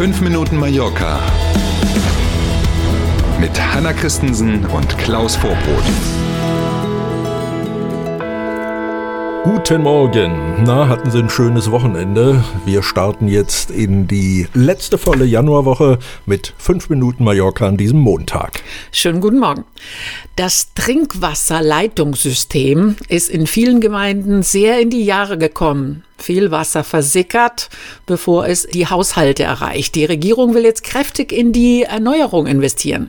5 Minuten Mallorca mit Hanna Christensen und Klaus Vorbrot. Guten Morgen. Na, hatten Sie ein schönes Wochenende? Wir starten jetzt in die letzte volle Januarwoche mit 5 Minuten Mallorca an diesem Montag. Schönen guten Morgen. Das Trinkwasserleitungssystem ist in vielen Gemeinden sehr in die Jahre gekommen. Viel Wasser versickert, bevor es die Haushalte erreicht. Die Regierung will jetzt kräftig in die Erneuerung investieren.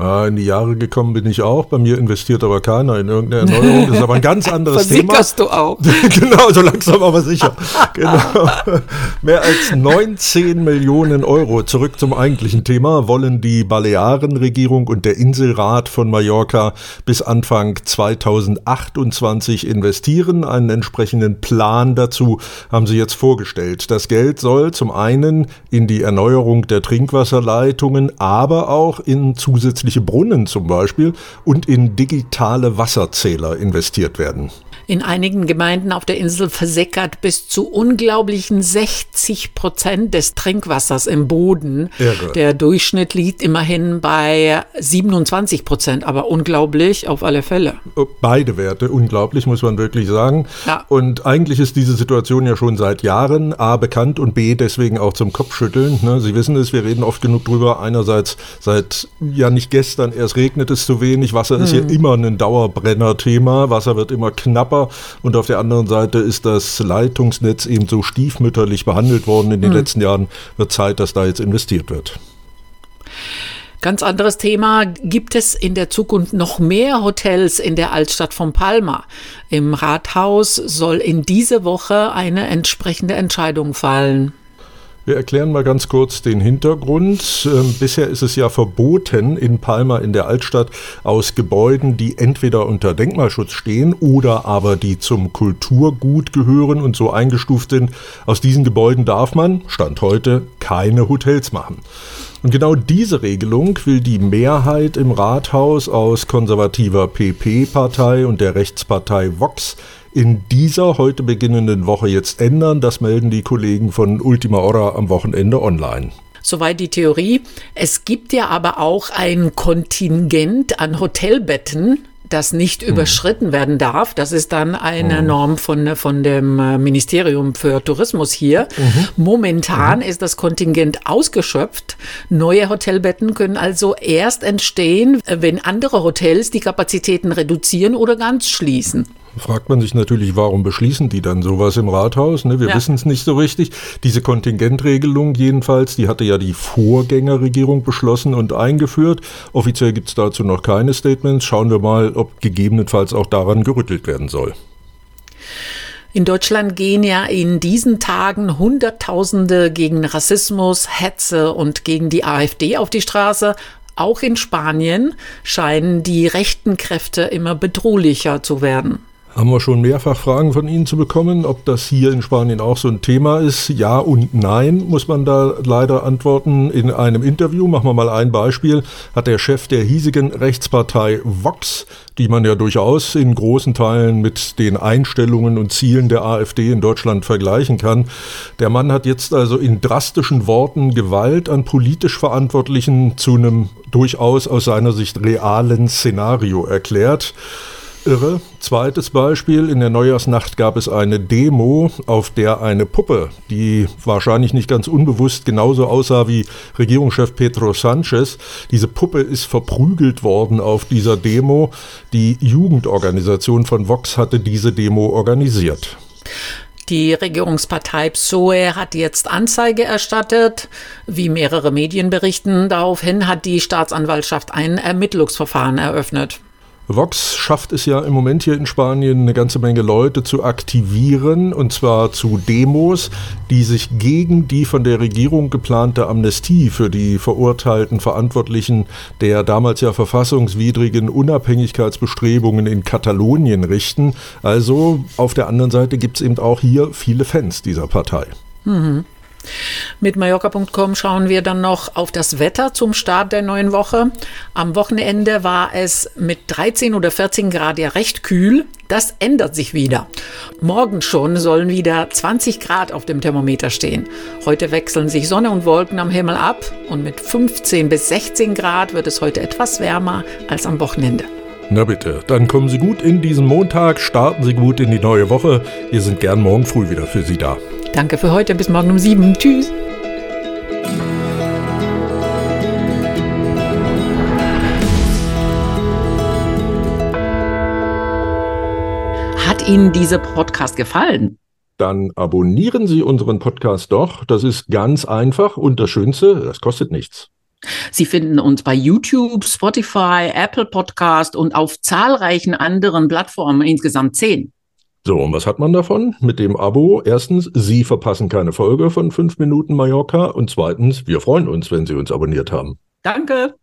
Ja, in die Jahre gekommen bin ich auch. Bei mir investiert aber keiner in irgendeine Erneuerung. Das ist aber ein ganz anderes Thema. Versickerst du auch? genau, so langsam aber sicher. genau. Mehr als 19 Millionen Euro. Zurück zum eigentlichen Thema. Wollen die Balearenregierung und der Inselrat von Mallorca bis Anfang 2028 investieren. Einen entsprechenden Plan dazu haben sie jetzt vorgestellt. Das Geld soll zum einen in die Erneuerung der Trinkwasserleitungen, aber auch in zusätzliche öffentliche Brunnen zum Beispiel und in digitale Wasserzähler investiert werden in einigen Gemeinden auf der Insel versickert bis zu unglaublichen 60 Prozent des Trinkwassers im Boden. Irre. Der Durchschnitt liegt immerhin bei 27 Prozent, aber unglaublich auf alle Fälle. Beide Werte, unglaublich, muss man wirklich sagen. Ja. Und eigentlich ist diese Situation ja schon seit Jahren A bekannt und B deswegen auch zum Kopfschütteln. Ne? Sie wissen es, wir reden oft genug drüber. Einerseits seit ja nicht gestern erst regnet es zu wenig. Wasser hm. ist ja immer ein Dauerbrenner-Thema. Wasser wird immer knapper und auf der anderen Seite ist das Leitungsnetz eben so stiefmütterlich behandelt worden in den mhm. letzten Jahren. Wird Zeit, dass da jetzt investiert wird. Ganz anderes Thema. Gibt es in der Zukunft noch mehr Hotels in der Altstadt von Palma? Im Rathaus soll in diese Woche eine entsprechende Entscheidung fallen. Wir erklären mal ganz kurz den Hintergrund. Ähm, bisher ist es ja verboten, in Palma in der Altstadt aus Gebäuden, die entweder unter Denkmalschutz stehen oder aber die zum Kulturgut gehören und so eingestuft sind, aus diesen Gebäuden darf man, Stand heute, keine Hotels machen. Und genau diese Regelung will die Mehrheit im Rathaus aus konservativer PP-Partei und der Rechtspartei Vox in dieser heute beginnenden Woche jetzt ändern. Das melden die Kollegen von Ultima Hora am Wochenende online. Soweit die Theorie. Es gibt ja aber auch ein Kontingent an Hotelbetten, das nicht mhm. überschritten werden darf. Das ist dann eine mhm. Norm von, von dem äh, Ministerium für Tourismus hier. Mhm. Momentan mhm. ist das Kontingent ausgeschöpft. Neue Hotelbetten können also erst entstehen, wenn andere Hotels die Kapazitäten reduzieren oder ganz schließen fragt man sich natürlich, warum beschließen die dann sowas im Rathaus? Ne? Wir ja. wissen es nicht so richtig. Diese Kontingentregelung jedenfalls, die hatte ja die Vorgängerregierung beschlossen und eingeführt. Offiziell gibt es dazu noch keine Statements. Schauen wir mal, ob gegebenenfalls auch daran gerüttelt werden soll. In Deutschland gehen ja in diesen Tagen Hunderttausende gegen Rassismus, Hetze und gegen die AfD auf die Straße. Auch in Spanien scheinen die rechten Kräfte immer bedrohlicher zu werden. Haben wir schon mehrfach Fragen von Ihnen zu bekommen, ob das hier in Spanien auch so ein Thema ist. Ja und nein, muss man da leider antworten. In einem Interview, machen wir mal ein Beispiel, hat der Chef der hiesigen Rechtspartei Vox, die man ja durchaus in großen Teilen mit den Einstellungen und Zielen der AfD in Deutschland vergleichen kann. Der Mann hat jetzt also in drastischen Worten Gewalt an politisch Verantwortlichen zu einem durchaus aus seiner Sicht realen Szenario erklärt irre. Zweites Beispiel, in der Neujahrsnacht gab es eine Demo, auf der eine Puppe, die wahrscheinlich nicht ganz unbewusst genauso aussah wie Regierungschef Pedro Sanchez, diese Puppe ist verprügelt worden auf dieser Demo. Die Jugendorganisation von Vox hatte diese Demo organisiert. Die Regierungspartei PSOE hat jetzt Anzeige erstattet. Wie mehrere Medien berichten, daraufhin hat die Staatsanwaltschaft ein Ermittlungsverfahren eröffnet. Vox schafft es ja im Moment hier in Spanien eine ganze Menge Leute zu aktivieren, und zwar zu Demos, die sich gegen die von der Regierung geplante Amnestie für die verurteilten Verantwortlichen der damals ja verfassungswidrigen Unabhängigkeitsbestrebungen in Katalonien richten. Also auf der anderen Seite gibt es eben auch hier viele Fans dieser Partei. Mhm. Mit Mallorca.com schauen wir dann noch auf das Wetter zum Start der neuen Woche. Am Wochenende war es mit 13 oder 14 Grad ja recht kühl. Das ändert sich wieder. Morgen schon sollen wieder 20 Grad auf dem Thermometer stehen. Heute wechseln sich Sonne und Wolken am Himmel ab und mit 15 bis 16 Grad wird es heute etwas wärmer als am Wochenende. Na bitte, dann kommen Sie gut in diesen Montag, starten Sie gut in die neue Woche. Wir sind gern morgen früh wieder für Sie da. Danke für heute, bis morgen um sieben. Tschüss. Hat Ihnen dieser Podcast gefallen? Dann abonnieren Sie unseren Podcast doch. Das ist ganz einfach und das Schönste, das kostet nichts. Sie finden uns bei YouTube, Spotify, Apple Podcast und auf zahlreichen anderen Plattformen, insgesamt zehn. So, und was hat man davon? Mit dem Abo, erstens, Sie verpassen keine Folge von 5 Minuten Mallorca und zweitens, wir freuen uns, wenn Sie uns abonniert haben. Danke.